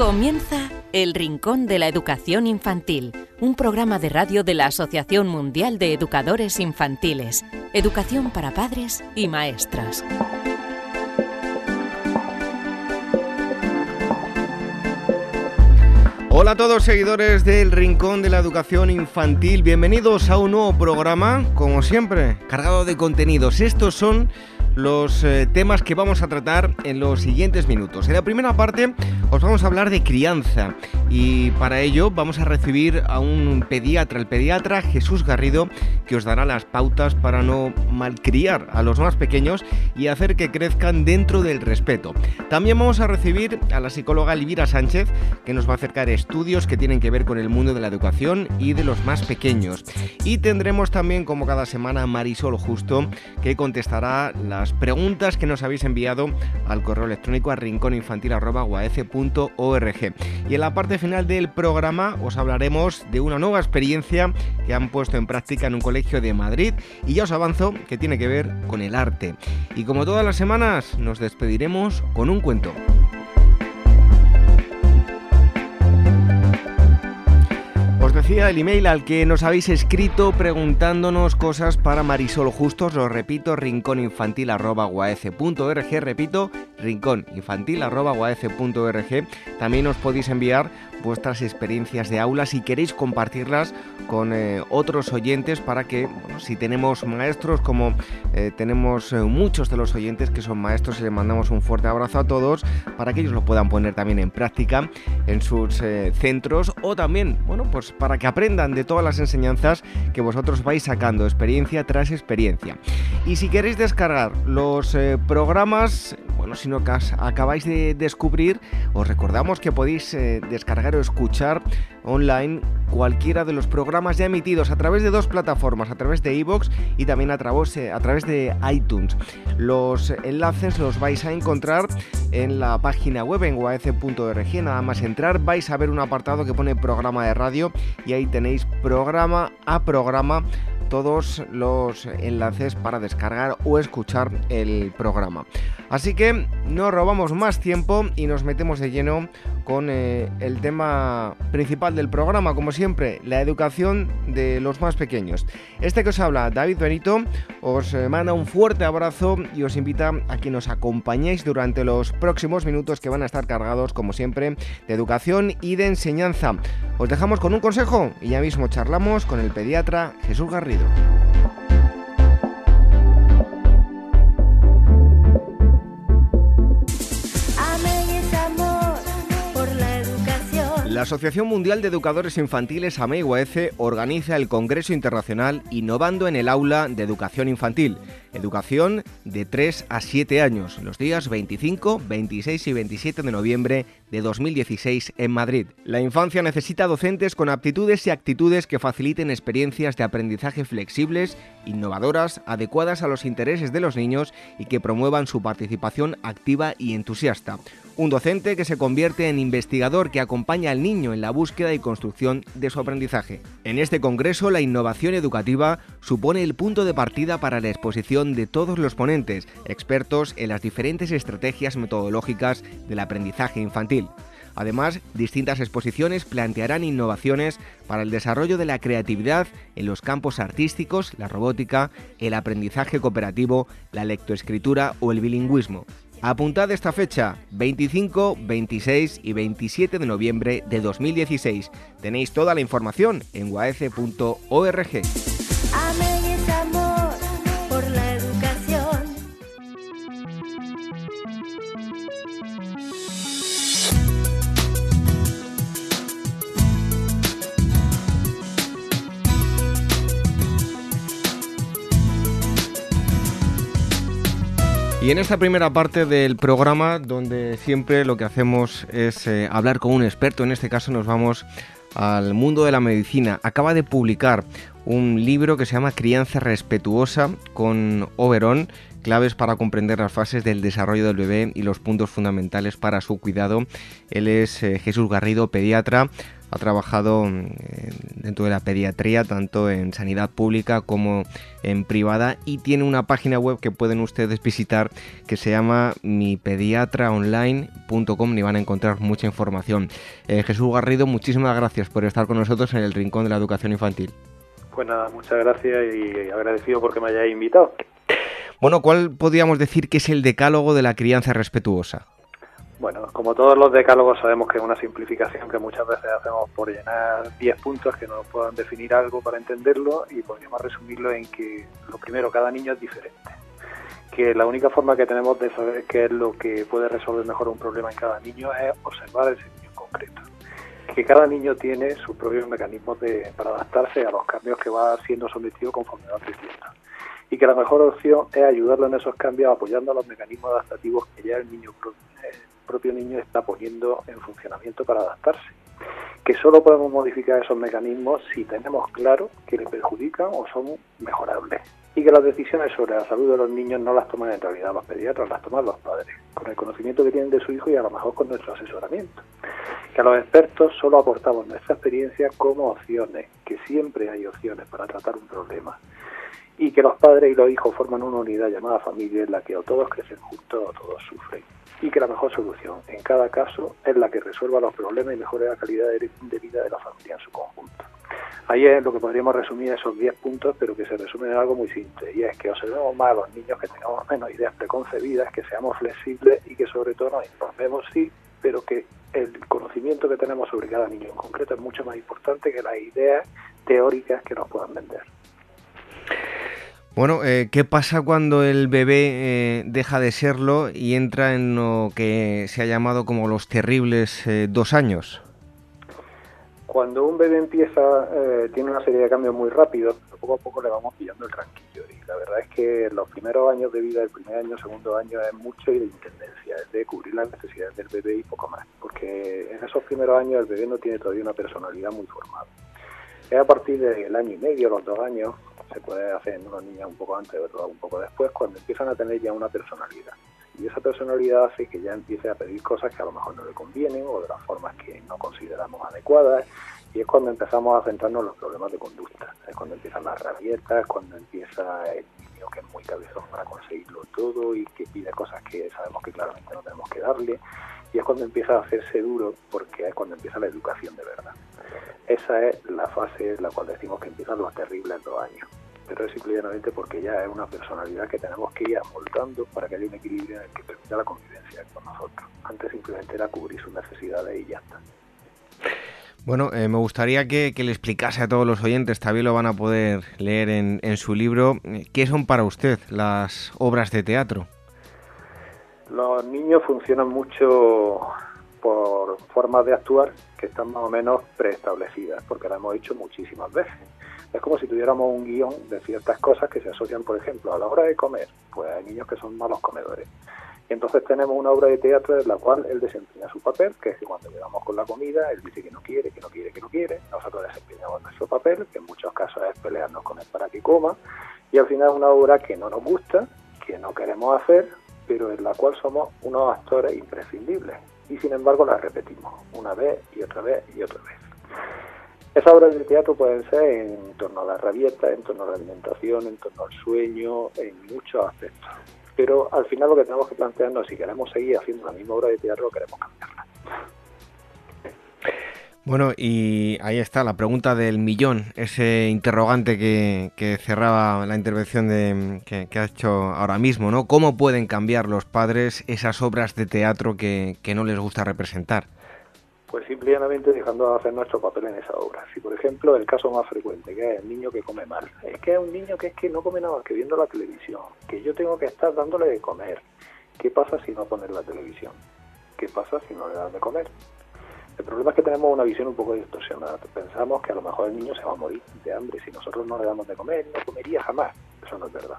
Comienza El Rincón de la Educación Infantil, un programa de radio de la Asociación Mundial de Educadores Infantiles, Educación para Padres y Maestras. Hola a todos seguidores del Rincón de la Educación Infantil, bienvenidos a un nuevo programa, como siempre, cargado de contenidos. Estos son los eh, temas que vamos a tratar en los siguientes minutos. En la primera parte os vamos a hablar de crianza y para ello vamos a recibir a un pediatra, el pediatra Jesús Garrido, que os dará las pautas para no malcriar a los más pequeños y hacer que crezcan dentro del respeto. También vamos a recibir a la psicóloga Elvira Sánchez, que nos va a acercar estudios que tienen que ver con el mundo de la educación y de los más pequeños. Y tendremos también, como cada semana, Marisol Justo, que contestará las preguntas que nos habéis enviado al correo electrónico a rincóninfantil.org. Y en la parte final del programa os hablaremos de una nueva experiencia que han puesto en práctica en un colegio de Madrid y ya os avanzo que tiene que ver con el arte. Y como todas las semanas, nos despediremos con un cuento. Os decía el email al que nos habéis escrito preguntándonos cosas para Marisol Justos, lo repito, rincóninfantil.org, repito, rincóninfantil.org. También os podéis enviar vuestras experiencias de aula si queréis compartirlas con eh, otros oyentes para que, si tenemos maestros como eh, tenemos eh, muchos de los oyentes que son maestros y les mandamos un fuerte abrazo a todos para que ellos lo puedan poner también en práctica en sus centros o también, bueno, pues para que aprendan de todas las enseñanzas que vosotros vais sacando experiencia tras experiencia. Y si queréis descargar los programas, bueno, si no acabáis de descubrir, os recordamos que podéis descargar o escuchar online cualquiera de los programas ya emitidos a través de dos plataformas, a través de iVoox y también a través, eh, a través de iTunes. Los enlaces los vais a encontrar en la página web en guaece.org. Nada más entrar vais a ver un apartado que pone programa de radio y ahí tenéis programa a programa todos los enlaces para descargar o escuchar el programa. Así que no robamos más tiempo y nos metemos de lleno con eh, el tema principal del programa, como siempre, la educación de los más pequeños. Este que os habla, David Benito, os eh, manda un fuerte abrazo y os invita a que nos acompañéis durante los próximos minutos que van a estar cargados, como siempre, de educación y de enseñanza. Os dejamos con un consejo y ya mismo charlamos con el pediatra Jesús Garrido. La Asociación Mundial de Educadores Infantiles AMEIUAECE organiza el Congreso Internacional Innovando en el Aula de Educación Infantil, educación de 3 a 7 años, los días 25, 26 y 27 de noviembre de 2016 en Madrid. La infancia necesita docentes con aptitudes y actitudes que faciliten experiencias de aprendizaje flexibles, innovadoras, adecuadas a los intereses de los niños y que promuevan su participación activa y entusiasta. Un docente que se convierte en investigador que acompaña al niño en la búsqueda y construcción de su aprendizaje. En este congreso, la innovación educativa supone el punto de partida para la exposición de todos los ponentes, expertos en las diferentes estrategias metodológicas del aprendizaje infantil. Además, distintas exposiciones plantearán innovaciones para el desarrollo de la creatividad en los campos artísticos, la robótica, el aprendizaje cooperativo, la lectoescritura o el bilingüismo. Apuntad esta fecha, 25, 26 y 27 de noviembre de 2016. Tenéis toda la información en waece.org. Y en esta primera parte del programa, donde siempre lo que hacemos es eh, hablar con un experto, en este caso nos vamos al mundo de la medicina. Acaba de publicar un libro que se llama Crianza Respetuosa con Oberón, claves para comprender las fases del desarrollo del bebé y los puntos fundamentales para su cuidado. Él es eh, Jesús Garrido, pediatra. Ha trabajado mm, dentro de la pediatría, tanto en sanidad pública como en privada, y tiene una página web que pueden ustedes visitar que se llama mipediatraonline.com y van a encontrar mucha información. Eh, Jesús Garrido, muchísimas gracias por estar con nosotros en el Rincón de la Educación Infantil. Pues nada, muchas gracias y agradecido porque me hayáis invitado. Bueno, ¿cuál podríamos decir que es el decálogo de la crianza respetuosa? Bueno, como todos los decálogos sabemos que es una simplificación que muchas veces hacemos por llenar 10 puntos que nos puedan definir algo para entenderlo y podríamos resumirlo en que lo primero, cada niño es diferente. Que la única forma que tenemos de saber qué es lo que puede resolver mejor un problema en cada niño es observar ese niño en concreto que cada niño tiene sus propios mecanismos de, para adaptarse a los cambios que va siendo sometido conforme va creciendo. Y que la mejor opción es ayudarlo en esos cambios apoyando los mecanismos adaptativos que ya el niño el propio niño está poniendo en funcionamiento para adaptarse. Que solo podemos modificar esos mecanismos si tenemos claro que le perjudican o son mejorables y que las decisiones sobre la salud de los niños no las toman en realidad los pediatras, las toman los padres, con el conocimiento que tienen de su hijo y a lo mejor con nuestro asesoramiento. Que a los expertos solo aportamos nuestra experiencia como opciones, que siempre hay opciones para tratar un problema. Y que los padres y los hijos forman una unidad llamada familia en la que o todos crecen juntos o todos sufren. Y que la mejor solución en cada caso es la que resuelva los problemas y mejore la calidad de vida de la familia en su conjunto. Ahí es lo que podríamos resumir esos 10 puntos, pero que se resumen en algo muy simple, y es que observemos más a los niños, que tengamos menos ideas preconcebidas, que seamos flexibles y que sobre todo nos informemos, sí, pero que el conocimiento que tenemos sobre cada niño en concreto es mucho más importante que las ideas teóricas que nos puedan vender. Bueno, eh, ¿qué pasa cuando el bebé eh, deja de serlo y entra en lo que se ha llamado como los terribles eh, dos años? Cuando un bebé empieza, eh, tiene una serie de cambios muy rápidos, poco a poco le vamos pillando el tranquillo. Y la verdad es que los primeros años de vida, el primer año, segundo año, es mucho y de intendencia, es de cubrir las necesidades del bebé y poco más. Porque en esos primeros años el bebé no tiene todavía una personalidad muy formada. Es a partir del año y medio, los dos años, se puede hacer en una niña un poco antes, o un poco después, cuando empiezan a tener ya una personalidad. Y esa personalidad hace que ya empiece a pedir cosas que a lo mejor no le convienen o de las formas que no consideramos adecuadas y es cuando empezamos a centrarnos en los problemas de conducta, es cuando empiezan las rabietas, cuando empieza el niño que es muy cabezón para conseguirlo todo y que pide cosas que sabemos que claramente no tenemos que darle y es cuando empieza a hacerse duro porque es cuando empieza la educación de verdad. Esa es la fase en la cual decimos que empiezan los terribles dos años pero es simplemente porque ya es una personalidad que tenemos que ir amoldando para que haya un equilibrio en el que permita la convivencia con nosotros. Antes simplemente era cubrir sus necesidades y ya está. Bueno, eh, me gustaría que, le explicase a todos los oyentes, también lo van a poder leer en, en su libro, ¿qué son para usted las obras de teatro? Los niños funcionan mucho por formas de actuar que están más o menos preestablecidas, porque lo hemos dicho muchísimas veces. Es como si tuviéramos un guion de ciertas cosas que se asocian, por ejemplo, a la hora de comer. Pues hay niños que son malos comedores. Y entonces tenemos una obra de teatro en la cual él desempeña su papel, que es que cuando llegamos con la comida, él dice que no quiere, que no quiere, que no quiere. Nosotros desempeñamos nuestro papel, que en muchos casos es pelearnos con él para que coma. Y al final es una obra que no nos gusta, que no queremos hacer, pero en la cual somos unos actores imprescindibles. Y sin embargo la repetimos una vez y otra vez y otra vez. Esas obras de teatro pueden ser en torno a la rabieta, en torno a la alimentación, en torno al sueño, en muchos aspectos. Pero al final lo que tenemos que plantearnos si queremos seguir haciendo la misma obra de teatro queremos cambiarla. Bueno, y ahí está la pregunta del millón, ese interrogante que, cerraba la intervención de, que, ha hecho ahora mismo, ¿no? ¿Cómo pueden cambiar los padres esas obras de teatro que no les gusta representar? Pues simplemente dejando de hacer nuestro papel en esa obra. Si, por ejemplo, el caso más frecuente, que es el niño que come mal, es que es un niño que es que no come nada más que viendo la televisión, que yo tengo que estar dándole de comer. ¿Qué pasa si no pones la televisión? ¿Qué pasa si no le das de comer? El problema es que tenemos una visión un poco distorsionada. Pensamos que a lo mejor el niño se va a morir de hambre si nosotros no le damos de comer, no comería jamás. Eso no es verdad.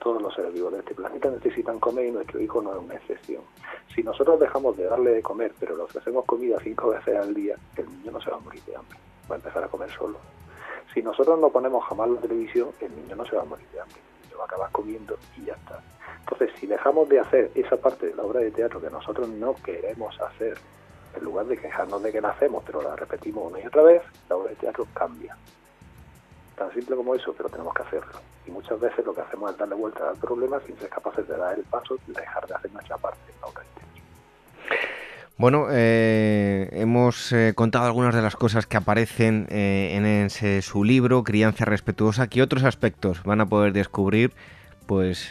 Todos los seres vivos de este planeta necesitan comer y nuestro hijo no es una excepción. Si nosotros dejamos de darle de comer, pero le ofrecemos comida cinco veces al día, el niño no se va a morir de hambre, va a empezar a comer solo. Si nosotros no ponemos jamás la televisión, el niño no se va a morir de hambre, se va a acabar comiendo y ya está. Entonces, si dejamos de hacer esa parte de la obra de teatro que nosotros no queremos hacer, en lugar de quejarnos de que la hacemos, pero la repetimos una y otra vez, la obra de teatro cambia. Tan simple como eso, pero tenemos que hacerlo. Y muchas veces lo que hacemos es darle vuelta al problema sin ser capaces de dar el paso y dejar de hacer nuestra parte en la obra de teatro. Bueno, eh, hemos eh, contado algunas de las cosas que aparecen eh, en ese, su libro, Crianza Respetuosa. ¿Qué otros aspectos van a poder descubrir pues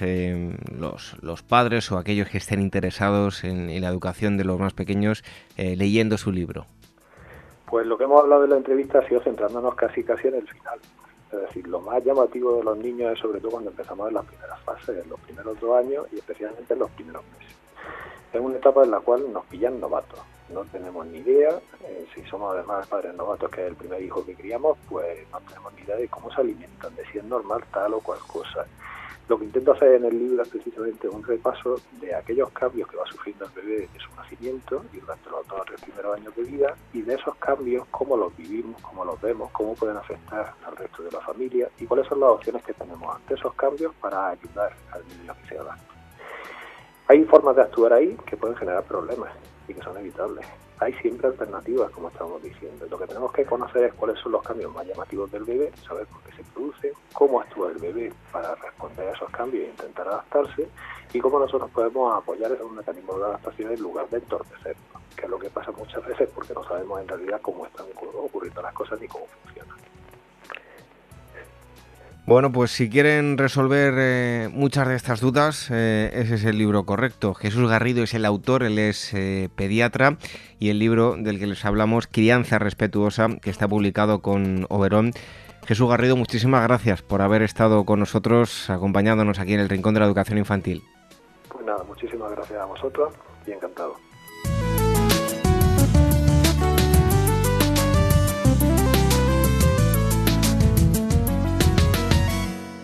los, los, padres o aquellos que estén interesados en, la educación de los más pequeños leyendo su libro? Pues lo que hemos hablado en la entrevista ha sido centrándonos casi casi en el final. Es decir, lo más llamativo de los niños es sobre todo cuando empezamos en las primeras fases, en los primeros dos años y especialmente en los primeros meses. Es una etapa en la cual nos pillan novatos. No tenemos ni idea, eh, si somos además padres novatos, que es el primer hijo que criamos, pues no tenemos ni idea de cómo se alimentan, de si es normal tal o cual cosa. Lo que intento hacer en el libro es precisamente un repaso de aquellos cambios que va sufriendo el bebé desde su nacimiento y durante los dos o tres primeros años de vida y de esos cambios, cómo los vivimos, cómo los vemos, cómo pueden afectar al resto de la familia y cuáles son las opciones que tenemos ante esos cambios para ayudar al niño que se adapte. Hay formas de actuar ahí que pueden generar problemas y que son evitables hay siempre alternativas, como estamos diciendo. Lo que tenemos que conocer es cuáles son los cambios más llamativos del bebé, saber por qué se producen, cómo actúa el bebé para responder a esos cambios e intentar adaptarse, y cómo nosotros podemos apoyar en un mecanismo de adaptación en lugar de entorpecerlo, que es lo que pasa muchas veces porque no sabemos en realidad cómo están ocurriendo las cosas ni cómo funcionan. Bueno, pues si quieren resolver eh, muchas de estas dudas, eh, ese es el libro correcto. Jesús Garrido es el autor, él es eh, pediatra y el libro del que les hablamos, Crianza Respetuosa, que está publicado con Oberón. Jesús Garrido, muchísimas gracias por haber estado con nosotros, acompañándonos aquí en el Rincón de la Educación Infantil. Pues nada, muchísimas gracias a vosotros y encantado.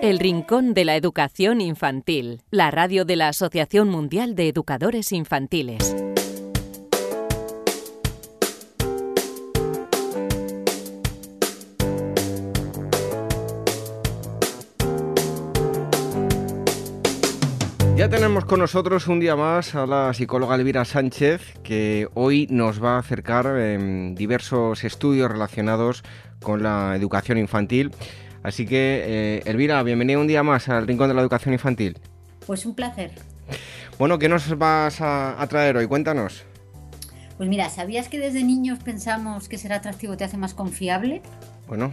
El Rincón de la Educación Infantil, la radio de la Asociación Mundial de Educadores Infantiles. Ya tenemos con nosotros un día más a la psicóloga Elvira Sánchez, que hoy nos va a acercar en diversos estudios relacionados con la educación infantil. Así que, eh, Elvira, bienvenida un día más al Rincón de la Educación Infantil. Pues un placer. Bueno, ¿qué nos vas a, traer hoy? Cuéntanos. Pues mira, ¿sabías que desde niños pensamos que ser atractivo te hace más confiable? Bueno,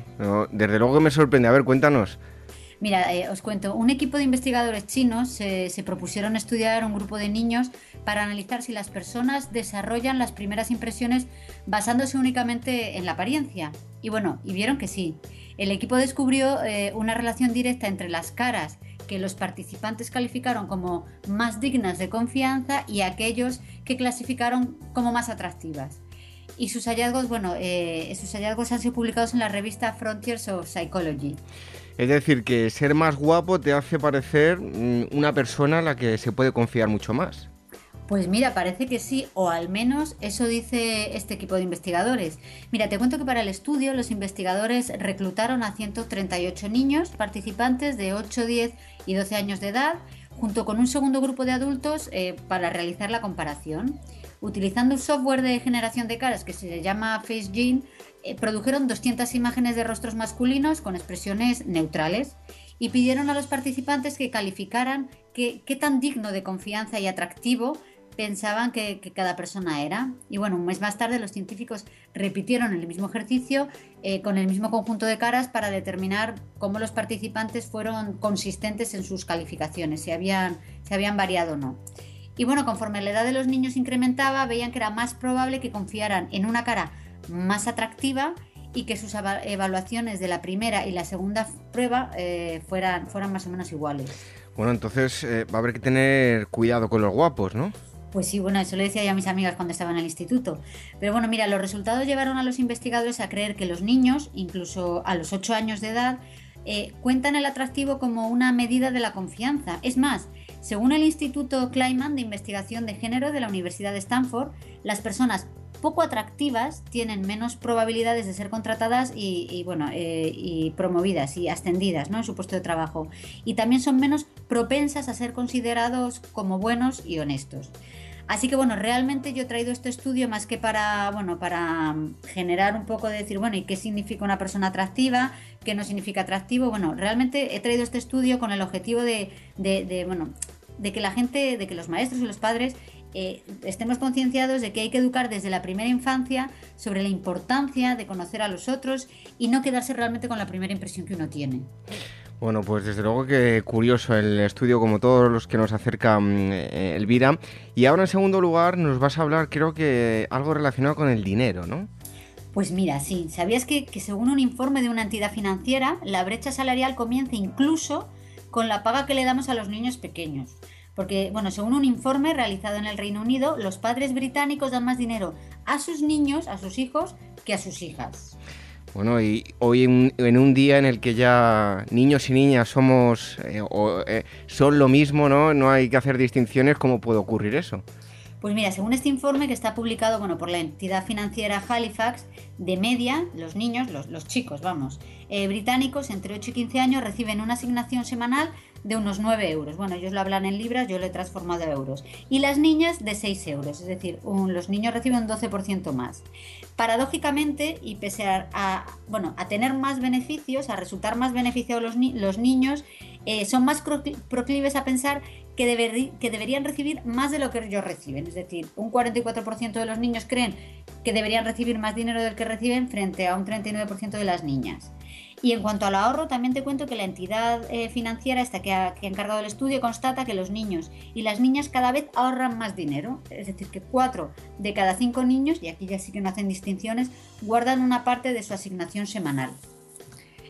desde luego que me sorprende. A ver, cuéntanos. Mira, eh, os cuento, un equipo de investigadores chinos se propusieron estudiar un grupo de niños para analizar si las personas desarrollan las primeras impresiones basándose únicamente en la apariencia. Y bueno, y vieron que sí. El equipo descubrió eh, una relación directa entre las caras que los participantes calificaron como más dignas de confianza y aquellos que clasificaron como más atractivas. Y sus hallazgos, bueno, eh, sus hallazgos han sido publicados en la revista Frontiers of Psychology. Es decir, que ser más guapo te hace parecer mm, una persona a la que se puede confiar mucho más. Pues mira, parece que sí, o al menos eso dice este equipo de investigadores. Mira, te cuento que para el estudio los investigadores reclutaron a 138 niños participantes de 8, 10 y 12 años de edad, junto con un segundo grupo de adultos eh, para realizar la comparación. Utilizando un software de generación de caras que se llama FaceGene, eh, produjeron 200 imágenes de rostros masculinos con expresiones neutrales y pidieron a los participantes que calificaran qué, tan digno de confianza y atractivo pensaban que, cada persona era. Y bueno, un mes más tarde los científicos repitieron el mismo ejercicio eh, con el mismo conjunto de caras para determinar cómo los participantes fueron consistentes en sus calificaciones, si habían, si habían variado o no. Y bueno, conforme la edad de los niños incrementaba, veían que era más probable que confiaran en una cara más atractiva y que sus evaluaciones de la primera y la segunda prueba eh, fueran, fueran más o menos iguales. Bueno, entonces eh, va a haber que tener cuidado con los guapos, ¿no? Pues sí, bueno, eso lo decía yo a mis amigas cuando estaba en el instituto. Pero bueno, mira, los resultados llevaron a los investigadores a creer que los niños, incluso a los 8 años de edad, eh, cuentan el atractivo como una medida de la confianza. Es más, según el Instituto Kleiman de Investigación de Género de la Universidad de Stanford, las personas poco atractivas tienen menos probabilidades de ser contratadas y, bueno, eh, y promovidas y ascendidas ¿no? en su puesto de trabajo. Y también son menos propensas a ser considerados como buenos y honestos. Así que bueno, realmente yo he traído este estudio más que para, bueno, para generar un poco de decir, bueno, ¿y qué significa una persona atractiva? ¿Qué no significa atractivo? Bueno, realmente he traído este estudio con el objetivo de, de, bueno, de que la gente, de que los maestros y los padres eh, estemos concienciados de que hay que educar desde la primera infancia sobre la importancia de conocer a los otros y no quedarse realmente con la primera impresión que uno tiene. Bueno, pues desde luego que curioso el estudio, como todos los que nos acerca mm, eh, Elvira. Y ahora en segundo lugar nos vas a hablar, creo que algo relacionado con el dinero, ¿no? Pues mira, sí, ¿sabías que, que según un informe de una entidad financiera, la brecha salarial comienza incluso con la paga que le damos a los niños pequeños? Porque, bueno, según un informe realizado en el Reino Unido, los padres británicos dan más dinero a sus niños, a sus hijos, que a sus hijas. Bueno, y hoy en, un día en el que ya niños y niñas somos eh, eh, son lo mismo, ¿no? No hay que hacer distinciones, ¿cómo puede ocurrir eso? Pues mira, según este informe que está publicado bueno, por la entidad financiera Halifax, de media, los niños, los, chicos, vamos, eh, británicos entre 8 y 15 años reciben una asignación semanal de unos 9 euros. Bueno, ellos lo hablan en libras, yo lo he transformado a euros. Y las niñas de 6 euros, es decir, los niños reciben un 12% más. Paradójicamente, y pese a, bueno, a tener más beneficios, a resultar más beneficiados los, los niños, eh, son más proclives a pensar que, que, deberían recibir más de lo que ellos reciben. Es decir, un 44% de los niños creen que deberían recibir más dinero del que reciben frente a un 39% de las niñas. Y en cuanto al ahorro, también te cuento que la entidad eh, financiera esta que ha, que ha, encargado el estudio constata que los niños y las niñas cada vez ahorran más dinero. Es decir, que 4 de cada 5 niños, y aquí ya sí que no hacen distinciones, guardan una parte de su asignación semanal.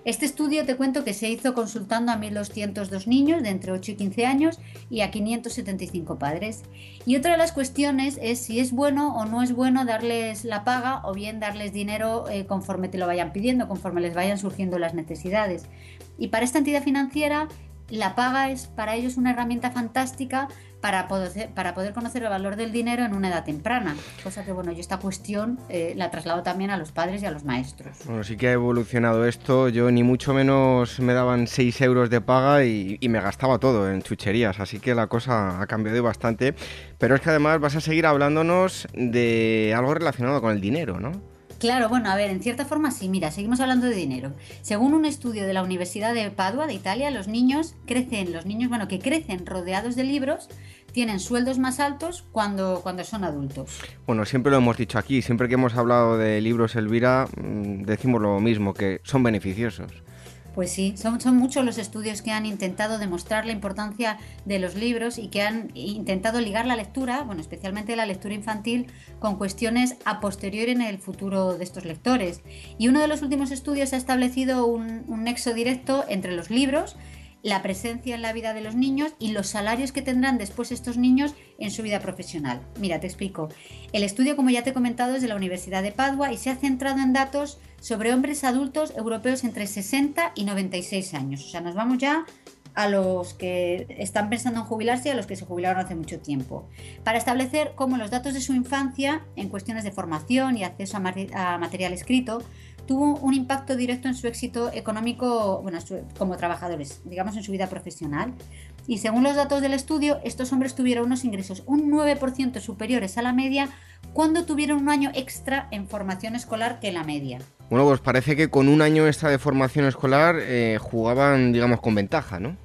Este estudio te cuento que se hizo consultando a 1.202 niños de entre 8 y 15 años y a 575 padres. Y otra de las cuestiones es si es bueno o no es bueno darles la paga o bien darles dinero eh, conforme te lo vayan pidiendo, conforme les vayan surgiendo las necesidades. Y para esta entidad financiera, la paga es para ellos una herramienta fantástica para poder, para poder conocer el valor del dinero en una edad temprana. Cosa que, bueno, yo esta cuestión eh, la traslado también a los padres y a los maestros. Bueno, sí que ha evolucionado esto. Yo ni mucho menos me daban 6 euros de paga y, y me gastaba todo en chucherías. Así que la cosa ha cambiado bastante. Pero es que además vas a seguir hablándonos de algo relacionado con el dinero, ¿no? Claro, bueno, a ver, en cierta forma sí, mira, seguimos hablando de dinero. Según un estudio de la Universidad de Padua, de Italia, los niños crecen, los niños, bueno, que crecen rodeados de libros, tienen sueldos más altos cuando, cuando son adultos. Bueno, siempre lo hemos dicho aquí, siempre que hemos hablado de libros, Elvira, mm, decimos lo mismo, que son beneficiosos. Pues sí, son, muchos los estudios que han intentado demostrar la importancia de los libros y que han intentado ligar la lectura, bueno, especialmente la lectura infantil, con cuestiones a posteriori en el futuro de estos lectores. Y uno de los últimos estudios ha establecido un, un nexo directo entre los libros, la presencia en la vida de los niños y los salarios que tendrán después estos niños en su vida profesional. Mira, te explico. El estudio, como ya te he comentado, es de la Universidad de Padua y se ha centrado en datos sobre hombres adultos europeos entre 60 y 96 años. O sea, nos vamos ya a los que están pensando en jubilarse y a los que se jubilaron hace mucho tiempo, para establecer cómo los datos de su infancia en cuestiones de formación y acceso a, material escrito tuvo un impacto directo en su éxito económico bueno, como trabajadores, digamos en su vida profesional. Y según los datos del estudio, estos hombres tuvieron unos ingresos un 9% superiores a la media cuando tuvieron un año extra en formación escolar que la media. Bueno, pues parece que con un año extra de formación escolar eh, jugaban, digamos, con ventaja, ¿no?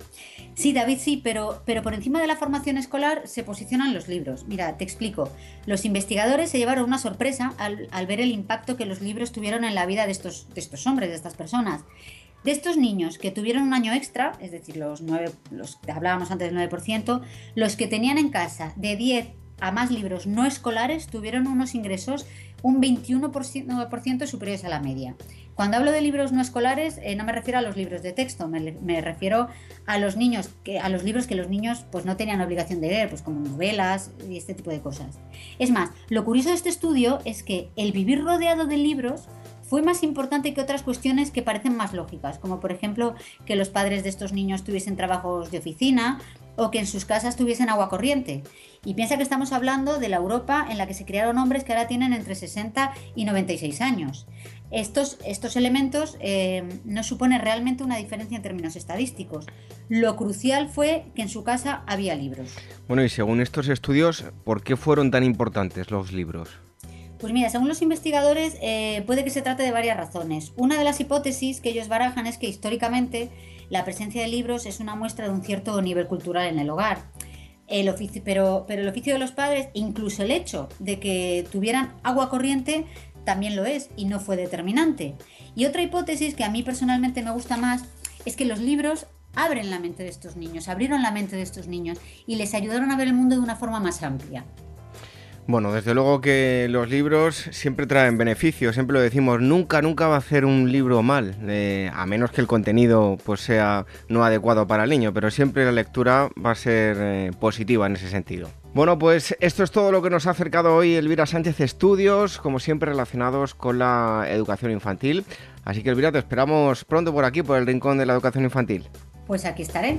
Sí, David, sí, pero, pero por encima de la formación escolar se posicionan los libros. Mira, te explico. Los investigadores se llevaron una sorpresa al, ver el impacto que los libros tuvieron en la vida de estos, de estos hombres, de estas personas. De estos niños que tuvieron un año extra, es decir, los, 9, los que hablábamos antes del 9%, los que tenían en casa de 10 a más libros no escolares tuvieron unos ingresos un 21% superiores a la media. Cuando hablo de libros no escolares, eh, no me refiero a los libros de texto, me, refiero a los niños, que, a los libros que los niños pues, no tenían obligación de leer, pues como novelas y este tipo de cosas. Es más, lo curioso de este estudio es que el vivir rodeado de libros fue más importante que otras cuestiones que parecen más lógicas, como por ejemplo que los padres de estos niños tuviesen trabajos de oficina o que en sus casas tuviesen agua corriente. Y piensa que estamos hablando de la Europa en la que se criaron hombres que ahora tienen entre 60 y 96 años. Estos, estos elementos eh, no suponen realmente una diferencia en términos estadísticos. Lo crucial fue que en su casa había libros. Bueno, y según estos estudios, ¿por qué fueron tan importantes los libros? Pues mira, según los investigadores, eh, puede que se trate de varias razones. Una de las hipótesis que ellos barajan es que históricamente la presencia de libros es una muestra de un cierto nivel cultural en el hogar. Pero, pero el oficio de los padres, incluso el hecho de que tuvieran agua corriente, también lo es y no fue determinante. Y otra hipótesis que a mí personalmente me gusta más es que los libros abren la mente de estos niños, abrieron la mente de estos niños y les ayudaron a ver el mundo de una forma más amplia. Bueno, desde luego que los libros siempre traen beneficios, siempre lo decimos, nunca, nunca va a hacer un libro mal, eh, a menos que el contenido pues, sea no adecuado para el niño, pero siempre la lectura va a ser eh, positiva en ese sentido. Bueno, pues esto es todo lo que nos ha acercado hoy Elvira Sánchez Estudios, como siempre relacionados con la educación infantil. Así que Elvira, te esperamos pronto por aquí, por el Rincón de la Educación Infantil. Pues aquí estaré.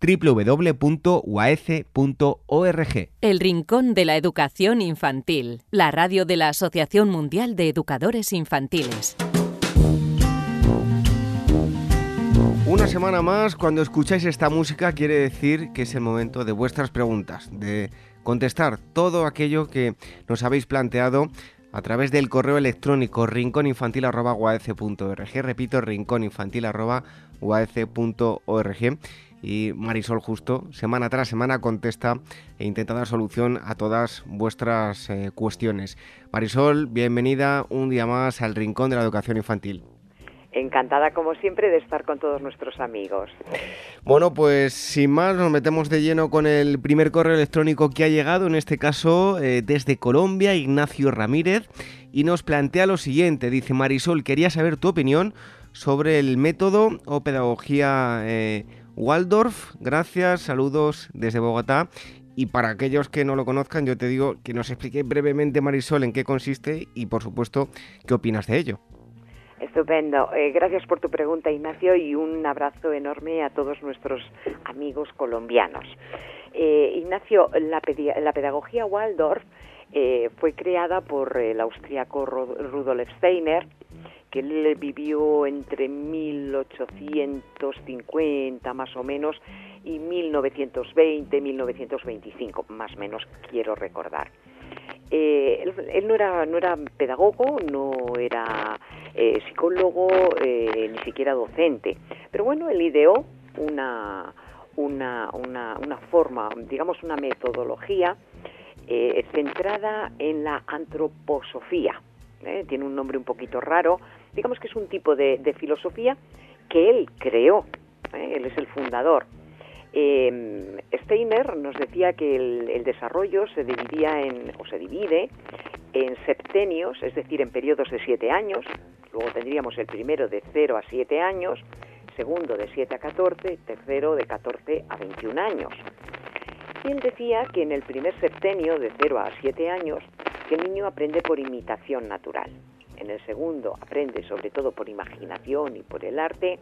www.uaece.org. El Rincón de la Educación Infantil, la radio de la Asociación Mundial de Educadores Infantiles. Una semana más, cuando escucháis esta música, quiere decir que es el momento de vuestras preguntas, de contestar todo aquello que nos habéis planteado a través del correo electrónico rincóninfantil.org. Repito, rincóninfantil.org y Marisol justo semana tras semana contesta e intenta dar solución a todas vuestras eh, cuestiones. Marisol, bienvenida un día más al Rincón de la Educación Infantil. Encantada como siempre de estar con todos nuestros amigos. Bueno, pues sin más nos metemos de lleno con el primer correo electrónico que ha llegado, en este caso eh, desde Colombia, Ignacio Ramírez, y nos plantea lo siguiente, dice Marisol, quería saber tu opinión sobre el método o pedagogía eh, Waldorf. Gracias, saludos desde Bogotá. Y para aquellos que no lo conozcan, yo te digo que nos explique brevemente, Marisol, en qué consiste y, por supuesto, qué opinas de ello. Estupendo. Eh, gracias por tu pregunta, Ignacio, y un abrazo enorme a todos nuestros amigos colombianos. Eh, Ignacio, la, pedagogía Waldorf eh, fue creada por el austriaco Rudolf Steiner que él vivió entre 1850 más o menos y 1920, 1925, más o menos quiero recordar. Eh, él, no era no era pedagogo, no era eh, psicólogo, eh, ni siquiera docente, pero bueno, él ideó una una, una, una forma, digamos una metodología centrada en la antroposofía. Tiene un nombre un poquito raro, digamos que es un tipo de, filosofía que él creó, ¿eh? él es el fundador. Eh, Steiner nos decía que el, desarrollo se dividía en, o se divide en septenios, es decir, en periodos de siete años. Luego tendríamos el primero de 0 a 7 años, segundo de 7 a 14, tercero de 14 a 21 años. Y él decía que en el primer septenio de 0 a 7 años el niño aprende por imitación natural. En el segundo aprende sobre todo por imaginación y por el arte.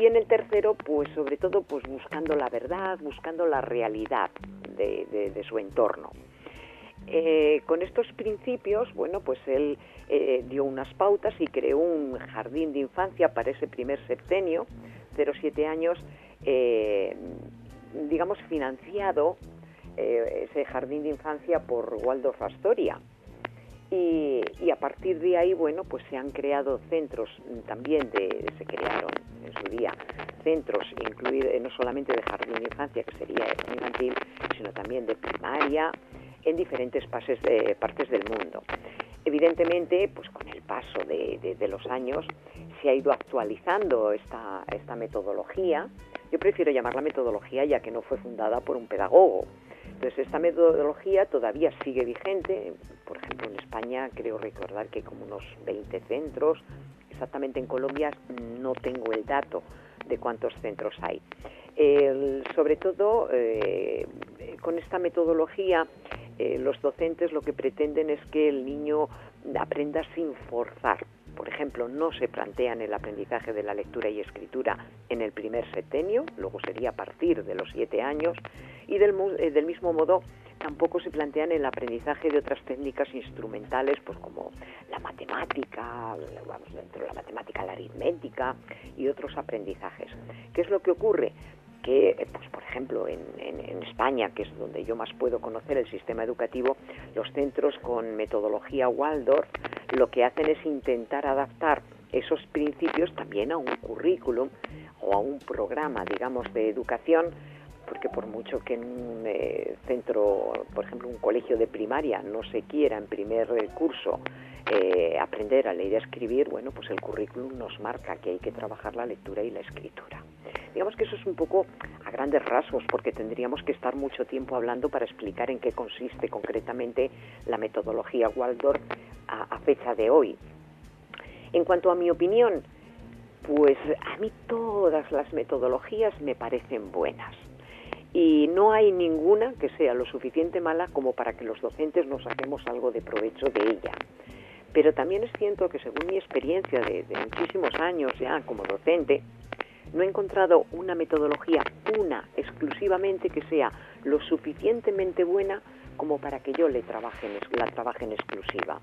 Y en el tercero, pues sobre todo, pues buscando la verdad, buscando la realidad de, su entorno. Eh, con estos principios, bueno, pues él eh, dio unas pautas y creó un jardín de infancia para ese primer septenio, 0-7 años, eh, digamos, financiado ese jardín de infancia por Waldorf Astoria. Y, a partir de ahí, bueno, pues se han creado centros también de, se crearon en su día centros, incluidos no solamente de jardín de infancia, que sería infantil, sino también de primaria, en diferentes pases de, partes del mundo. Evidentemente, pues con el paso de, los años se ha ido actualizando esta, esta metodología. Yo prefiero llamarla metodología ya que no fue fundada por un pedagogo. Entonces, esta metodología todavía sigue vigente. Por ejemplo, en España creo recordar que hay como unos 20 centros. Exactamente en Colombia no tengo el dato de cuántos centros hay. sobre todo, eh, con esta metodología, eh, los docentes lo que pretenden es que el niño aprenda sin forzar. Por ejemplo, no se plantean el aprendizaje de la lectura y escritura en el primer septenio, luego sería a partir de los siete años, y del, eh, del mismo modo tampoco se plantean el aprendizaje de otras técnicas instrumentales, pues como la matemática, vamos, dentro de la matemática, la aritmética y otros aprendizajes. ¿Qué es lo que ocurre? Que, pues, por ejemplo, en, en, España, que es donde yo más puedo conocer el sistema educativo, los centros con metodología Waldorf lo que hacen es intentar adaptar esos principios también a un currículum o a un programa, digamos, de educación porque por mucho que en un eh, centro, por ejemplo, un colegio de primaria, no se quiera en primer curso eh, aprender a leer y a escribir, bueno, pues el currículum nos marca que hay que trabajar la lectura y la escritura. Digamos que eso es un poco a grandes rasgos, porque tendríamos que estar mucho tiempo hablando para explicar en qué consiste concretamente la metodología Waldorf a fecha de hoy. En cuanto a mi opinión, pues a mí todas las metodologías me parecen buenas y no hay ninguna que sea lo suficiente mala como para que los docentes nos saquemos algo de provecho de ella. Pero también es cierto que según mi experiencia de, muchísimos años ya como docente, no he encontrado una metodología, una exclusivamente que sea lo suficientemente buena como para que yo le trabaje, la trabaje en exclusiva.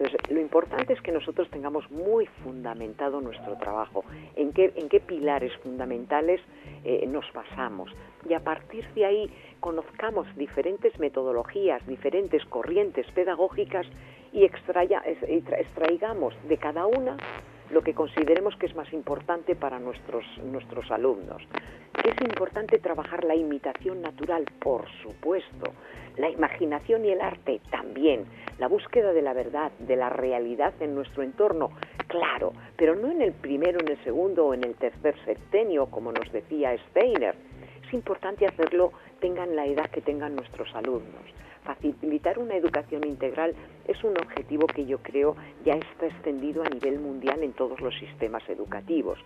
Entonces, lo importante es que nosotros tengamos muy fundamentado nuestro trabajo, en qué, en qué pilares fundamentales eh, nos basamos. Y a partir de ahí conozcamos diferentes metodologías, diferentes corrientes pedagógicas y extraigamos de cada una lo que consideremos que es más importante para nuestros, nuestros alumnos. Es importante trabajar la imitación natural, por supuesto, la imaginación y el arte también, la búsqueda de la verdad, de la realidad en nuestro entorno, claro, pero no en el primero, en el segundo o en el tercer septenio, como nos decía Steiner. Es importante hacerlo, tengan la edad que tengan nuestros alumnos. Facilitar una educación integral es un objetivo que yo creo ya está extendido a nivel mundial en todos los sistemas educativos.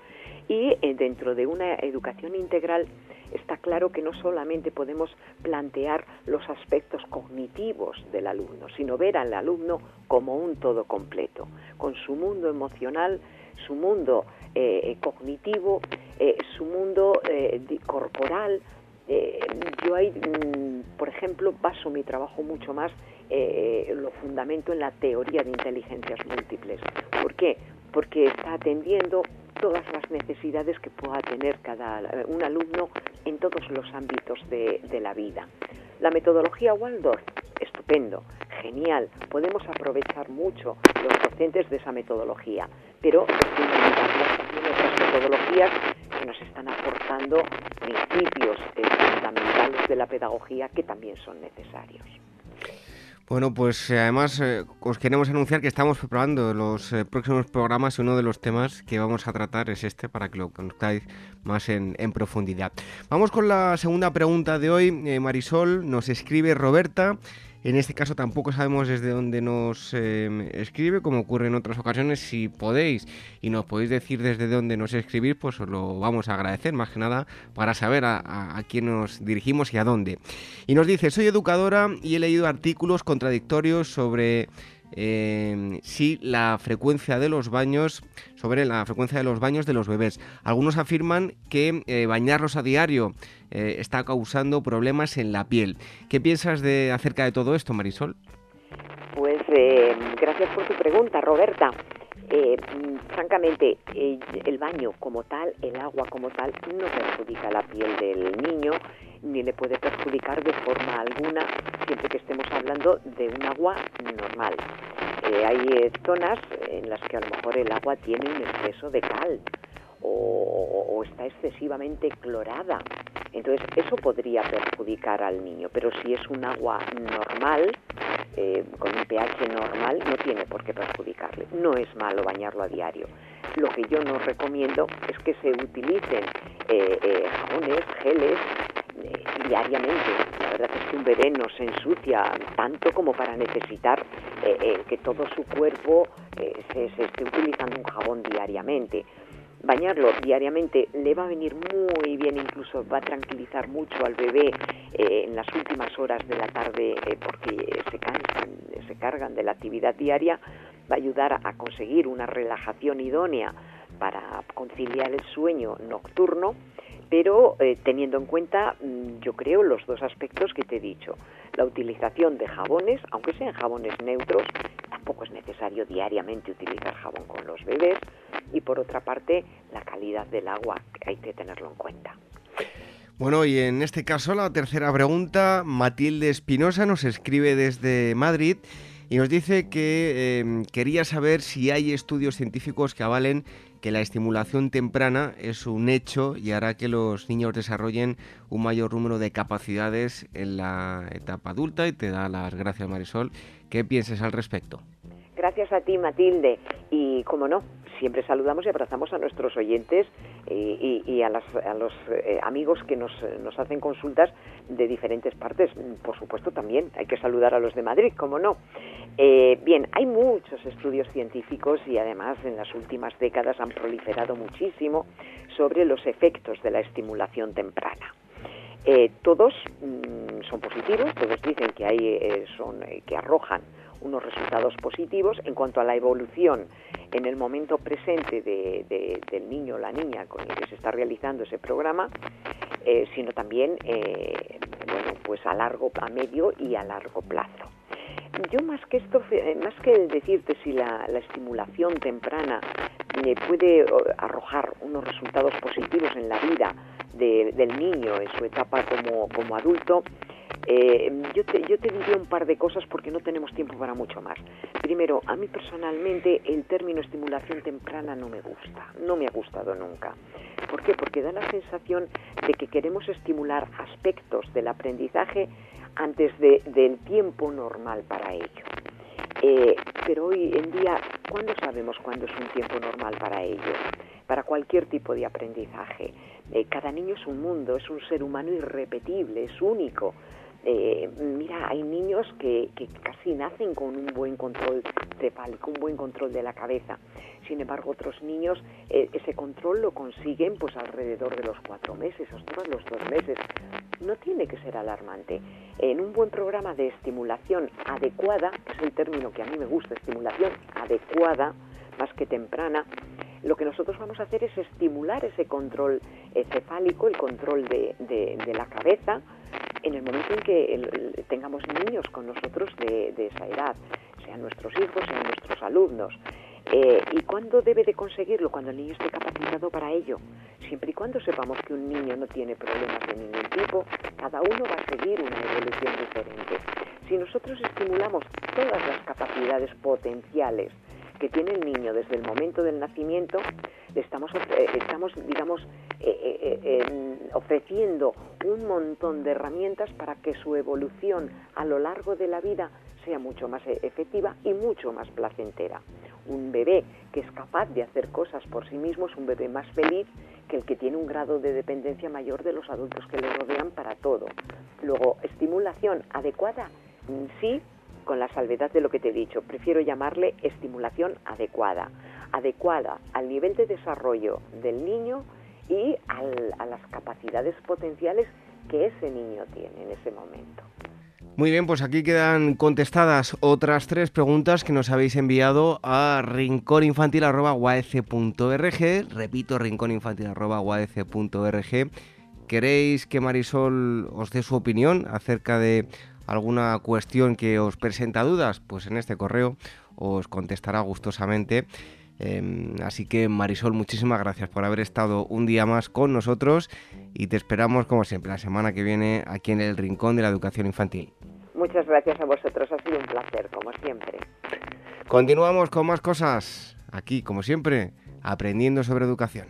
Y eh, dentro de una educación integral está claro que no solamente podemos plantear los aspectos cognitivos del alumno, sino ver al alumno como un todo completo, con su mundo emocional, su mundo eh, cognitivo, eh, su mundo corporal. Yo ahí, mm, por ejemplo, baso mi trabajo mucho más, lo fundamento en la teoría de inteligencias múltiples. ¿Por qué? Porque está atendiendo todas las necesidades que pueda tener cada un alumno en todos los ámbitos de, la vida. La metodología Waldorf, estupendo, genial, podemos aprovechar mucho los docentes de esa metodología, pero también otras metodologías nos están aportando principios eh, fundamentales de la pedagogía que también son necesarios. Bueno, pues eh, además eh, os queremos anunciar que estamos preparando los próximos programas y uno de los temas que vamos a tratar es este para que lo conozcáis más en, profundidad. Vamos con la segunda pregunta de hoy. Marisol nos escribe Roberta. En este caso tampoco sabemos desde dónde nos em, escribe, como ocurre en otras ocasiones. Si podéis y nos podéis decir desde dónde nos escribir, pues os lo vamos a agradecer, más que nada para saber a, quién nos dirigimos y a dónde. Y nos dice, soy educadora y he leído artículos contradictorios sobre em, si la frecuencia de los baños, sobre la frecuencia de los baños de los bebés. Algunos afirman que eh, bañarlos a diario eh, está causando problemas en la piel. ¿Qué piensas de acerca de todo esto, Marisol? Pues eh, gracias por tu pregunta, Roberta. Eh, francamente, el baño como tal, el agua como tal, no perjudica la piel del niño ni le puede perjudicar de forma alguna siempre que estemos hablando de un agua normal. hay zonas en las que a lo mejor el agua tiene un exceso de cal o, está excesivamente clorada. Entonces, eso podría perjudicar al niño, pero si es un agua normal, eh, con un pH normal, no tiene por qué perjudicarle. No es malo bañarlo a diario. Lo que yo no recomiendo es que se utilicen eh, eh, jabones, geles, diariamente. La verdad es que un bebé no se ensucia tanto como para necesitar que todo su cuerpo se, esté utilizando un jabón diariamente bañarlo diariamente le va a venir muy bien, incluso va a tranquilizar mucho al bebé eh, en las últimas horas de la tarde eh, porque se cansan, se cargan de la actividad diaria, va a ayudar a conseguir una relajación idónea para conciliar el sueño nocturno, pero eh, teniendo en cuenta, mm, yo creo, los dos aspectos que te he dicho. La utilización de jabones, aunque sean jabones neutros, tampoco es necesario diariamente utilizar jabón con los bebés. Y por otra parte, la calidad del agua, hay que tenerlo en cuenta. Bueno, y en este caso la tercera pregunta, Matilde Espinosa nos escribe desde Madrid y nos dice que em, quería saber si hay estudios científicos que avalen que la estimulación temprana es un hecho y hará que los niños desarrollen un mayor número de capacidades en la etapa adulta. Y te da las gracias, Marisol. ¿Qué piensas al respecto? Gracias a ti, Matilde. Y, como no, siempre saludamos y abrazamos a nuestros oyentes eh, y, a, los eh, amigos que nos, hacen consultas de diferentes partes. Por supuesto, también hay que saludar a los de Madrid, como no. Eh, bien, hay muchos estudios científicos y además en las últimas décadas han proliferado muchísimo sobre los efectos de la estimulación temprana. todos mm, son positivos, todos dicen que, hay, son, que arrojan unos resultados positivos en cuanto a la evolución en el momento presente del niño o la niña con el que se está realizando ese programa, eh, sino también eh, bueno, pues a largo, a medio y a largo plazo. Yo más que esto, eh, más que decirte si la, estimulación temprana puede arrojar unos resultados positivos en la vida del niño en su etapa como, como adulto, eh, yo, te, yo te diría un par de cosas porque no tenemos tiempo para mucho más. Primero, a mí personalmente el término estimulación temprana no me gusta, no me ha gustado nunca. ¿Por qué? Porque da la sensación de que queremos estimular aspectos del aprendizaje antes de, del tiempo normal para ello. Eh, pero hoy en día, ¿cuándo sabemos cuándo es un tiempo normal para ello? Para cualquier tipo de aprendizaje. Eh, cada niño es un mundo, es un ser humano irrepetible, es único. Eh, mira, hay niños que, casi nacen con un buen control cefálico, un buen control de la cabeza. Sin embargo, otros niños eh, ese control lo consiguen pues alrededor de los cuatro meses, o los dos meses. No tiene que ser alarmante. En un buen programa de estimulación adecuada, que es el término que a mí me gusta, estimulación adecuada, más que temprana, lo que nosotros vamos a hacer es estimular ese control cefálico, el control de la cabeza, en el momento en que tengamos niños con nosotros de, esa edad, sean nuestros hijos, sean nuestros alumnos. Eh, ¿Y cuándo debe de conseguirlo? Cuando el niño esté capacitado para ello. Siempre y cuando sepamos que un niño no tiene problemas de ningún tipo, cada uno va a seguir una evolución diferente. Si nosotros estimulamos todas las capacidades potenciales que tiene el niño desde el momento del nacimiento, estamos, eh, estamos digamos, eh, eh, ofreciendo un montón de herramientas para que su evolución a lo largo de la vida sea mucho más efectiva y mucho más placentera. Un bebé que es capaz de hacer cosas por sí mismo es un bebé más feliz que el que tiene un grado de dependencia mayor de los adultos que le rodean para todo. Luego, estimulación adecuada mm, sí, con la salvedad de lo que te he dicho, prefiero llamarle estimulación adecuada, adecuada al nivel de desarrollo del niño y a las capacidades potenciales que ese niño tiene en ese momento. Muy bien, pues aquí quedan contestadas otras tres preguntas que nos habéis enviado a rincóninfantil.org. Repito, rincóninfantil.org. ¿Queréis que Marisol os dé su opinión acerca de alguna cuestión que os presenta dudas? Pues en este correo os contestará gustosamente. Em, así que Marisol, muchísimas gracias por haber estado un día más con nosotros y te esperamos como siempre la semana que viene aquí en el Rincón de la Educación Infantil. Muchas gracias a vosotros, ha sido un placer, como siempre. Continuamos con más cosas, aquí como siempre, aprendiendo sobre educación.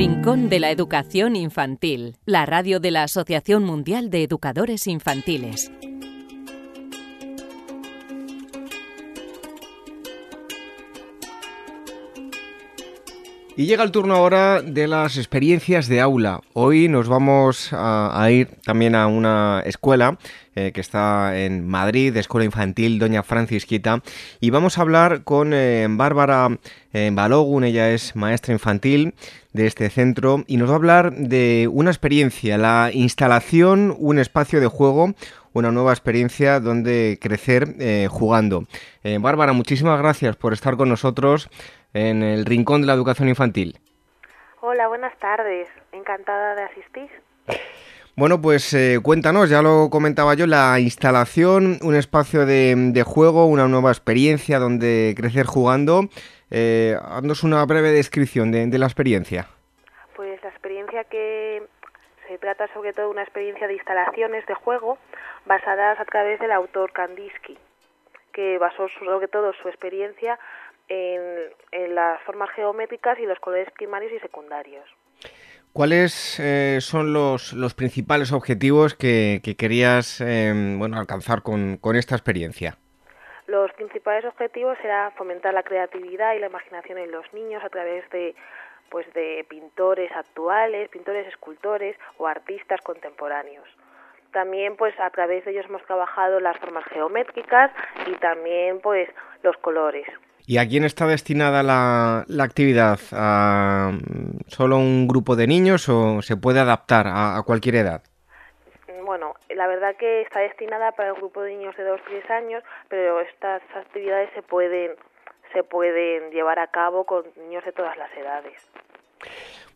Rincón de la Educación Infantil, la radio de la Asociación Mundial de Educadores Infantiles. Y llega el turno ahora de las experiencias de aula. Hoy nos vamos a, ir también a una escuela eh, que está en Madrid, Escuela Infantil Doña Francisquita, y vamos a hablar con eh, Bárbara eh, Balogun, ella es maestra infantil de este centro, y nos va a hablar de una experiencia, la instalación, un espacio de juego, una nueva experiencia donde crecer jugando. Bárbara, muchísimas gracias por estar con nosotros en el Rincón de la Educación Infantil. Hola, buenas tardes. Encantada de asistir. Bueno, pues eh, cuéntanos, ya lo comentaba yo, la instalación, un espacio de, juego, una nueva experiencia donde crecer jugando. Eh, haznos una breve descripción de, de, la experiencia. Pues la experiencia que se trata sobre todo de una experiencia de instalaciones de juego basadas a través del autor Kandinsky, que basó sobre todo su experiencia en, las formas geométricas y los colores primarios y secundarios. ¿Cuáles eh, son los, los, principales objetivos que, querías em, bueno, alcanzar con, con, esta experiencia? Los principales objetivos era fomentar la creatividad y la imaginación en los niños a través de, pues, de pintores actuales, pintores escultores o artistas contemporáneos. También pues a través de ellos hemos trabajado las formas geométricas y también pues los colores. ¿Y a quién está destinada la, la actividad? ¿A solo un grupo de niños o se puede adaptar a, cualquier edad? Bueno, la verdad que está destinada para el grupo de niños de 2-3 años, pero estas actividades se pueden, se pueden llevar a cabo con niños de todas las edades.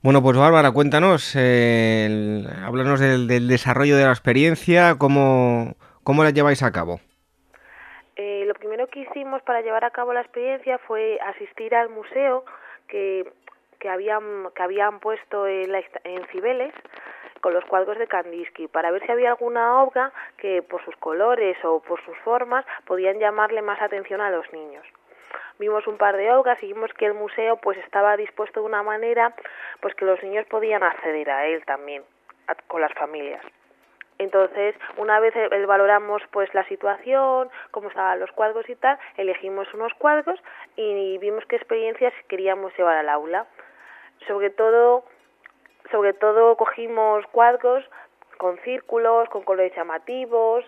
Bueno, pues Bárbara, cuéntanos, eh, háblanos del, del, desarrollo de la experiencia, cómo, cómo la lleváis a cabo. Eh, lo primero que para llevar a cabo la experiencia fue asistir al museo que, que, habían, que habían puesto en, la, en Cibeles con los cuadros de Kandinsky para ver si había alguna obra que por sus colores o por sus formas podían llamarle más atención a los niños. Vimos un par de obras y vimos que el museo pues estaba dispuesto de una manera pues que los niños podían acceder a él también con las familias. Entonces, una vez valoramos pues la situación, cómo estaban los cuadros y tal, elegimos unos cuadros y vimos qué experiencias queríamos llevar al aula. Sobre todo, sobre todo cogimos cuadros con círculos, con colores llamativos,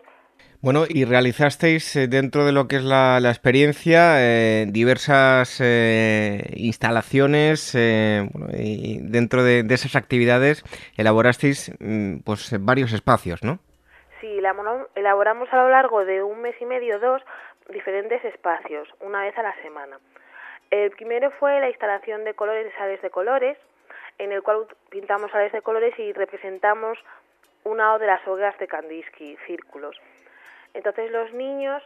bueno, y realizasteis eh, dentro de lo que es la, experiencia eh, diversas eh, instalaciones y dentro de, esas actividades elaborasteis mm, pues varios espacios, ¿no? Sí, elaboramos a lo largo de un mes y medio, dos, diferentes espacios, una vez a la semana. El primero fue la instalación de colores de sales de colores, en el cual pintamos sales de colores y representamos una de las obras de Kandinsky, círculos. Entonces los niños,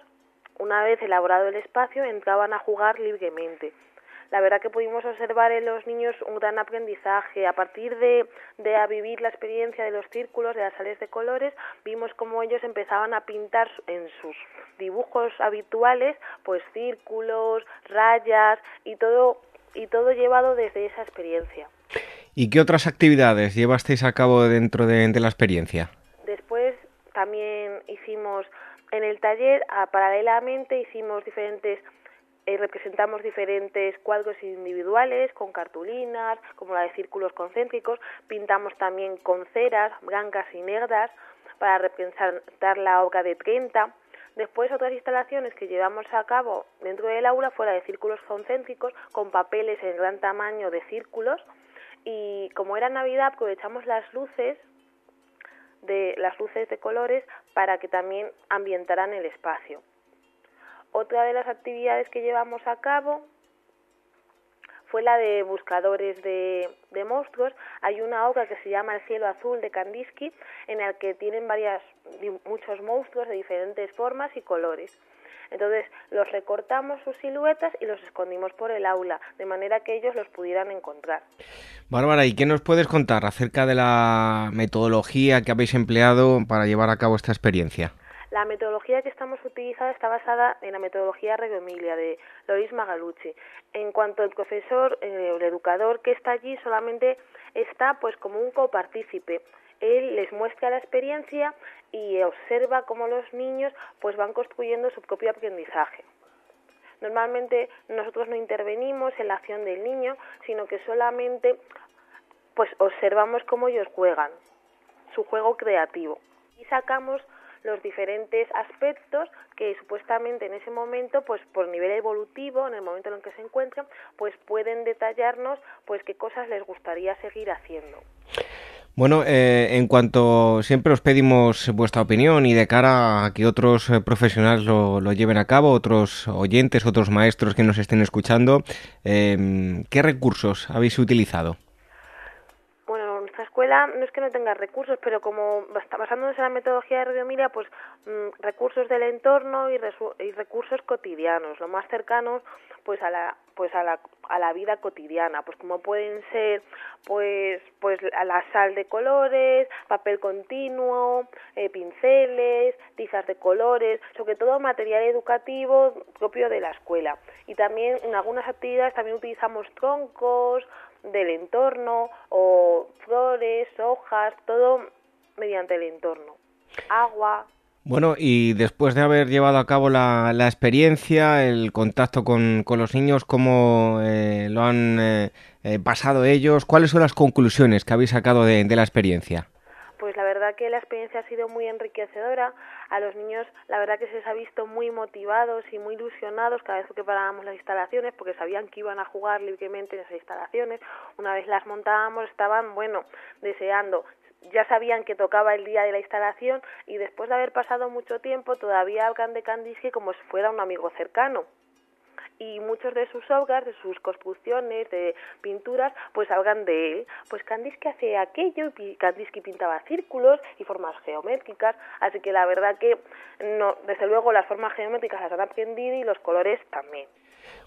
una vez elaborado el espacio, entraban a jugar libremente. La verdad que pudimos observar en los niños un gran aprendizaje. A partir de, de a vivir la experiencia de los círculos, de las sales de colores, vimos cómo ellos empezaban a pintar en sus dibujos habituales, pues círculos, rayas y todo, y todo llevado desde esa experiencia. ¿Y qué otras actividades llevasteis a cabo dentro de, de la experiencia? Después también hicimos en el taller, paralelamente, hicimos diferentes eh, representamos diferentes cuadros individuales con cartulinas, como la de círculos concéntricos, pintamos también con ceras blancas y negras para representar la obra de 30. Después otras instalaciones que llevamos a cabo dentro del aula fuera de círculos concéntricos con papeles en gran tamaño de círculos y como era Navidad aprovechamos las luces de las luces de colores para que también ambientaran el espacio. Otra de las actividades que llevamos a cabo fue la de buscadores de, monstruos. Hay una obra que se llama El cielo azul de Kandinsky, en la que tienen varias, muchos monstruos de diferentes formas y colores. Entonces los recortamos sus siluetas y los escondimos por el aula, de manera que ellos los pudieran encontrar. Bárbara, ¿y qué nos puedes contar acerca de la metodología que habéis empleado para llevar a cabo esta experiencia? La metodología que estamos utilizando está basada en la metodología Reggio Emilia de Loris Magalucci. En cuanto al profesor, eh, el educador que está allí solamente está pues como un copartícipe. Él les muestra la experiencia y observa cómo los niños pues van construyendo su propio aprendizaje. Normalmente nosotros no intervenimos en la acción del niño, sino que solamente pues observamos cómo ellos juegan, su juego creativo. Y sacamos los diferentes aspectos que supuestamente en ese momento, pues por nivel evolutivo, en el momento en el que se encuentran, pues pueden detallarnos pues qué cosas les gustaría seguir haciendo. Bueno, eh, en cuanto siempre os pedimos vuestra opinión y de cara a que otros eh, profesionales lo, lleven a cabo, otros oyentes, otros maestros que nos estén escuchando, eh, ¿qué recursos habéis utilizado? No es que no tenga recursos, pero como basándonos en la metodología de Radio Emilia, pues mm, recursos del entorno y, recursos cotidianos, lo más cercanos pues a la pues a la, a la vida cotidiana, pues como pueden ser pues pues la sal de colores, papel continuo, eh, pinceles, tizas de colores, sobre todo material educativo propio de la escuela. Y también en algunas actividades también utilizamos troncos, del entorno o flores, hojas, todo mediante el entorno. Agua. Bueno, y después de haber llevado a cabo la, la experiencia, el contacto con, con los niños, ¿cómo eh, lo han eh, eh, pasado ellos? ¿Cuáles son las conclusiones que habéis sacado de, de la experiencia? Pues la verdad que la experiencia ha sido muy enriquecedora. A los niños la verdad que se les ha visto muy motivados y muy ilusionados cada vez que parábamos las instalaciones porque sabían que iban a jugar libremente en esas instalaciones. Una vez las montábamos estaban, bueno, deseando ya sabían que tocaba el día de la instalación y después de haber pasado mucho tiempo todavía hablan de Kandinsky como si fuera un amigo cercano y muchos de sus obras, de sus construcciones, de pinturas, pues salgan de él. Pues Kandinsky hace aquello y Kandinsky pintaba círculos y formas geométricas, así que la verdad que no, desde luego las formas geométricas las han aprendido y los colores también.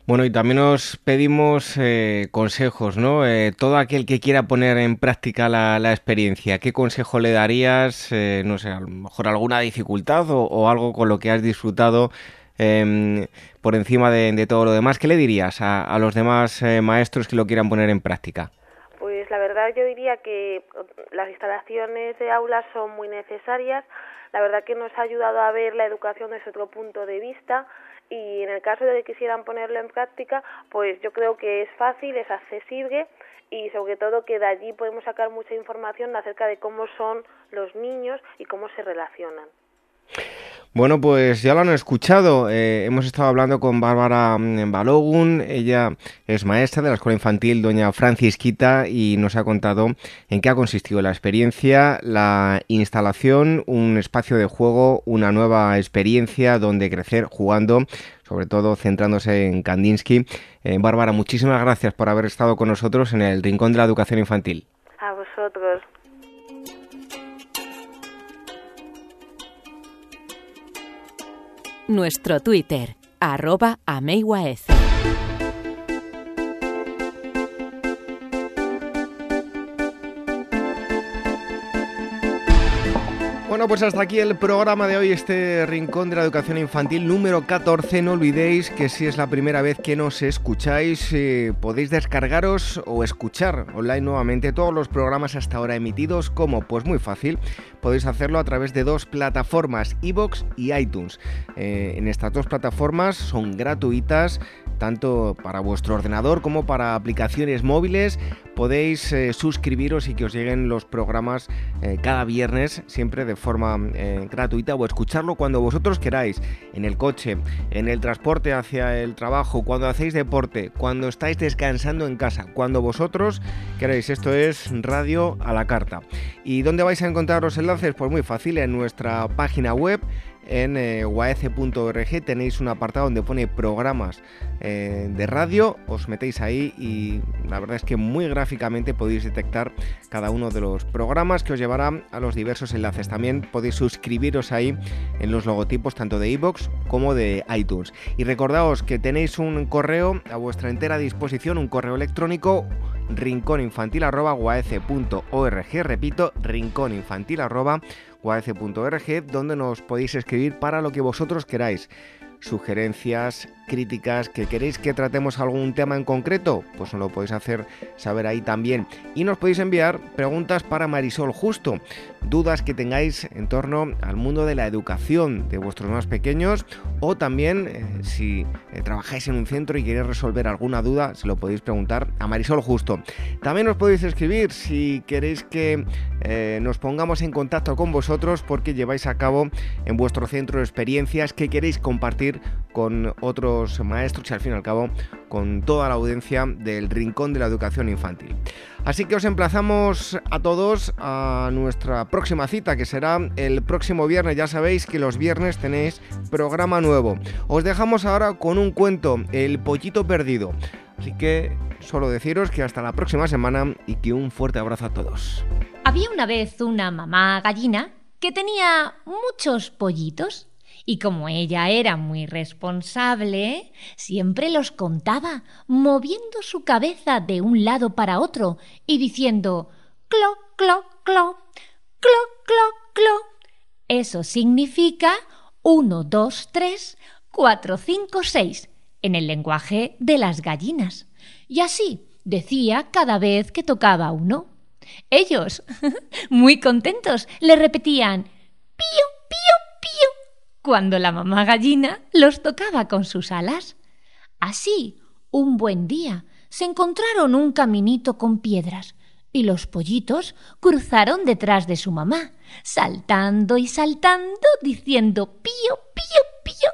Bueno, y también os pedimos eh, consejos, ¿no? Eh, todo aquel que quiera poner en práctica la, experiencia, ¿qué consejo le darías? Eh, no sé, a lo mejor alguna dificultad o algo con lo que has disfrutado Em, por encima de, todo lo demás. ¿Qué le dirías a, los demás eh, maestros que lo quieran poner en práctica? Pues la verdad yo diría que las instalaciones de aulas son muy necesarias. La verdad que nos ha ayudado a ver la educación desde otro punto de vista y en el caso de que quisieran ponerlo en práctica, pues yo creo que es fácil, es accesible y sobre todo que de allí podemos sacar mucha información acerca de cómo son los niños y cómo se relacionan. Bueno, pues ya lo han escuchado. Eh, hemos estado hablando con Bárbara mm, Balogun. Ella es maestra de la Escuela Infantil Doña Francisquita y nos ha contado en qué ha consistido la experiencia, la instalación, un espacio de juego, una nueva experiencia donde crecer jugando, sobre todo centrándose en Kandinsky. Eh, Bárbara, muchísimas gracias por haber estado con nosotros en el Rincón de la Educación Infantil. A vosotros. Nuestro Twitter, arroba ameiwaez. Bueno, pues hasta aquí el programa de hoy, este Rincón de la Educación Infantil número 14. No olvidéis que si es la primera vez que nos escucháis, eh, podéis descargaros o escuchar online nuevamente todos los programas hasta ahora emitidos. ¿Cómo? Pues muy fácil. Podéis hacerlo a través de dos plataformas, iBox y iTunes. Eh, en estas dos plataformas son gratuitas tanto para vuestro ordenador como para aplicaciones móviles. Podéis eh, suscribiros y que os lleguen los programas eh, cada viernes, siempre de forma eh, gratuita, o escucharlo cuando vosotros queráis, en el coche, en el transporte hacia el trabajo, cuando hacéis deporte, cuando estáis descansando en casa, cuando vosotros queráis. Esto es Radio a la Carta. ¿Y dónde vais a encontrar los enlaces? Pues muy fácil, en nuestra página web en eh, tenéis un apartado donde pone programas eh, de radio, os metéis ahí y la verdad es que muy gráficamente podéis detectar cada uno de los programas que os llevará a los diversos enlaces. También podéis suscribiros ahí en los logotipos tanto de iBox como de iTunes. Y recordaos que tenéis un correo a vuestra entera disposición, un correo electrónico rincóninfantil.org, repito, rincóninfantil.org, donde nos podéis escribir para lo que vosotros queráis. Sugerencias, críticas, que queréis que tratemos algún tema en concreto, pues nos lo podéis hacer saber ahí también. Y nos podéis enviar preguntas para Marisol Justo, dudas que tengáis en torno al mundo de la educación de vuestros más pequeños o también eh, si eh, trabajáis en un centro y queréis resolver alguna duda, se lo podéis preguntar a Marisol Justo. También os podéis escribir si queréis que eh, nos pongamos en contacto con vosotros porque lleváis a cabo en vuestro centro experiencias que queréis compartir con otros maestros y al fin y al cabo con toda la audiencia del Rincón de la Educación Infantil. Así que os emplazamos a todos a nuestra próxima cita que será el próximo viernes. Ya sabéis que los viernes tenéis programa nuevo. Os dejamos ahora con un cuento, El Pollito Perdido. Así que solo deciros que hasta la próxima semana y que un fuerte abrazo a todos. Había una vez una mamá gallina que tenía muchos pollitos y como ella era muy responsable, siempre los contaba, moviendo su cabeza de un lado para otro y diciendo clo, clo, clo, clo, clo, clo. Eso significa uno, dos, tres, cuatro, cinco, seis, en el lenguaje de las gallinas. Y así decía cada vez que tocaba uno. Ellos, muy contentos, le repetían pío, pío cuando la mamá gallina los tocaba con sus alas. Así, un buen día, se encontraron un caminito con piedras y los pollitos cruzaron detrás de su mamá, saltando y saltando, diciendo pío, pío, pío.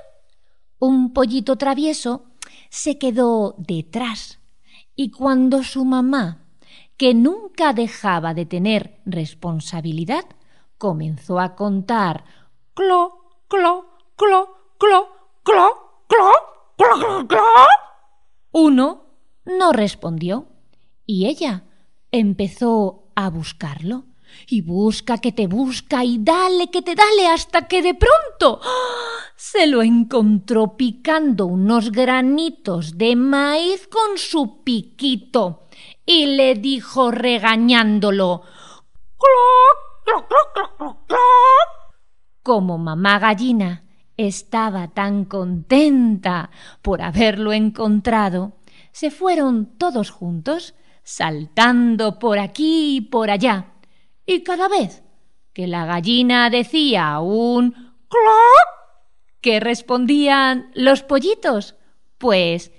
Un pollito travieso se quedó detrás y cuando su mamá, que nunca dejaba de tener responsabilidad, comenzó a contar clo, clo, clo, clo, clo, clo, clo, clo, Uno no respondió y ella empezó a buscarlo. Y busca que te busca y dale que te dale hasta que de pronto se lo encontró picando unos granitos de maíz con su piquito y le dijo regañándolo ¡Cloc, cloc, cloc, cloc, cloc! Como mamá gallina estaba tan contenta por haberlo encontrado, se fueron todos juntos, saltando por aquí y por allá, y cada vez que la gallina decía un cloc, ¿qué respondían los pollitos? Pues